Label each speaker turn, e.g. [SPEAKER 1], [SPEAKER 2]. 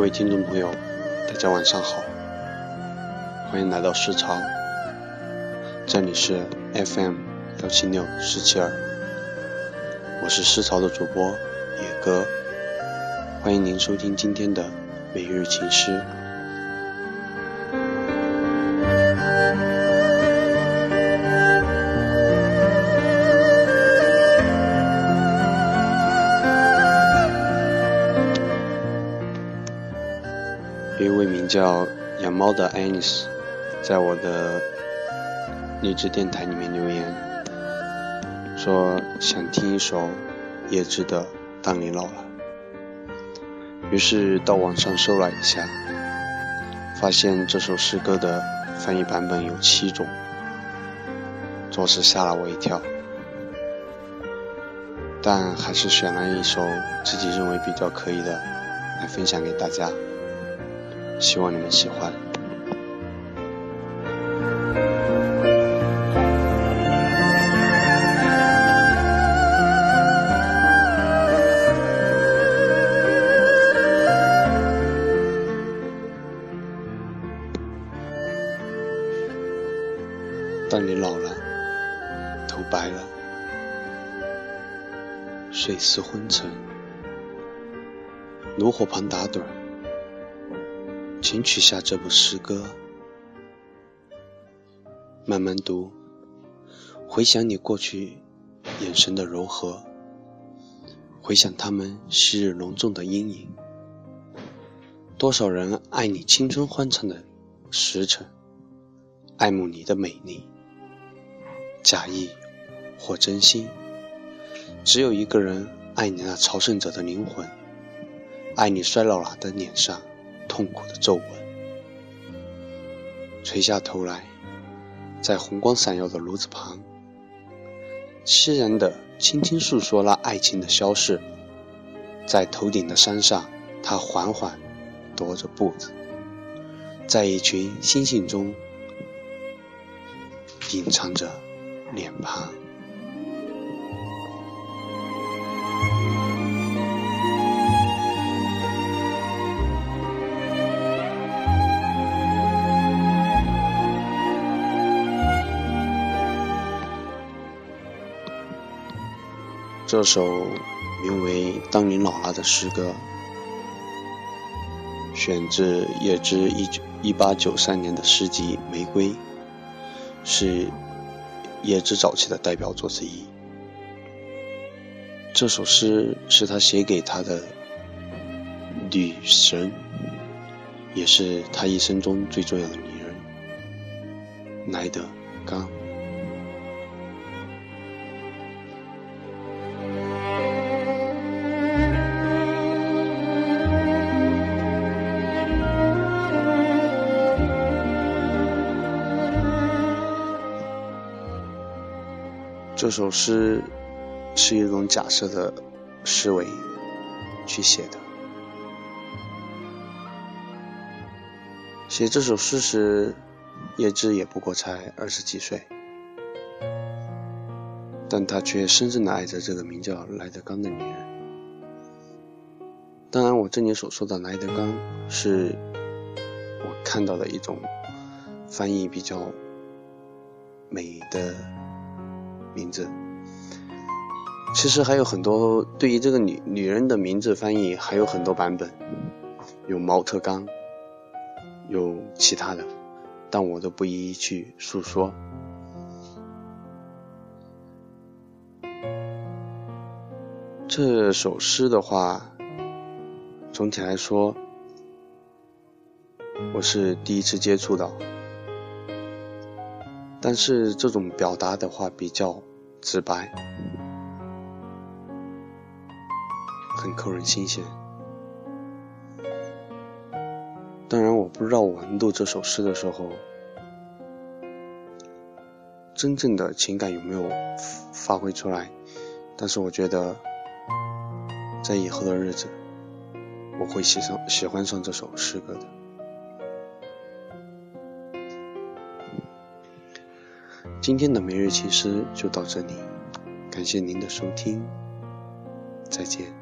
[SPEAKER 1] 各位听众朋友，大家晚上好，欢迎来到诗潮，这里是 FM 幺七六四七二，我是诗潮的主播野哥，欢迎您收听今天的每日情诗。叫养猫的爱丽丝，在我的励志电台里面留言，说想听一首叶芝的《当你老了》。于是到网上搜了一下，发现这首诗歌的翻译版本有七种，着实吓了我一跳。但还是选了一首自己认为比较可以的来分享给大家。希望你们喜欢。当你老了，头白了，睡似昏沉，炉火旁打盹儿。请取下这部诗歌，慢慢读，回想你过去眼神的柔和，回想他们昔日隆重的阴影。多少人爱你青春欢畅的时辰，爱慕你的美丽，假意或真心。只有一个人爱你那朝圣者的灵魂，爱你衰老了的脸上。痛苦的皱纹，垂下头来，在红光闪耀的炉子旁，凄然的轻轻诉说那爱情的消逝。在头顶的山上，他缓缓踱着步子，在一群星星中隐藏着脸庞。这首名为《当你老了》的诗歌，选自叶芝一九一八九三年的诗集《玫瑰》，是叶芝早期的代表作之一。这首诗是他写给他的女神，也是他一生中最重要的女人——莱德刚。这首诗是一种假设的思维去写的。写这首诗时，叶芝也不过才二十几岁，但他却深深的爱着这个名叫莱德刚的女人。当然，我这里所说的莱德刚，是我看到的一种翻译比较美的。名字，其实还有很多对于这个女女人的名字翻译还有很多版本，有毛特刚，有其他的，但我都不一一去述说。这首诗的话，总体来说，我是第一次接触到。但是这种表达的话比较直白，很扣人心弦。当然，我不知道我读这首诗的时候，真正的情感有没有发挥出来。但是我觉得，在以后的日子，我会喜上喜欢上这首诗歌的。今天的每日情诗就到这里，感谢您的收听，再见。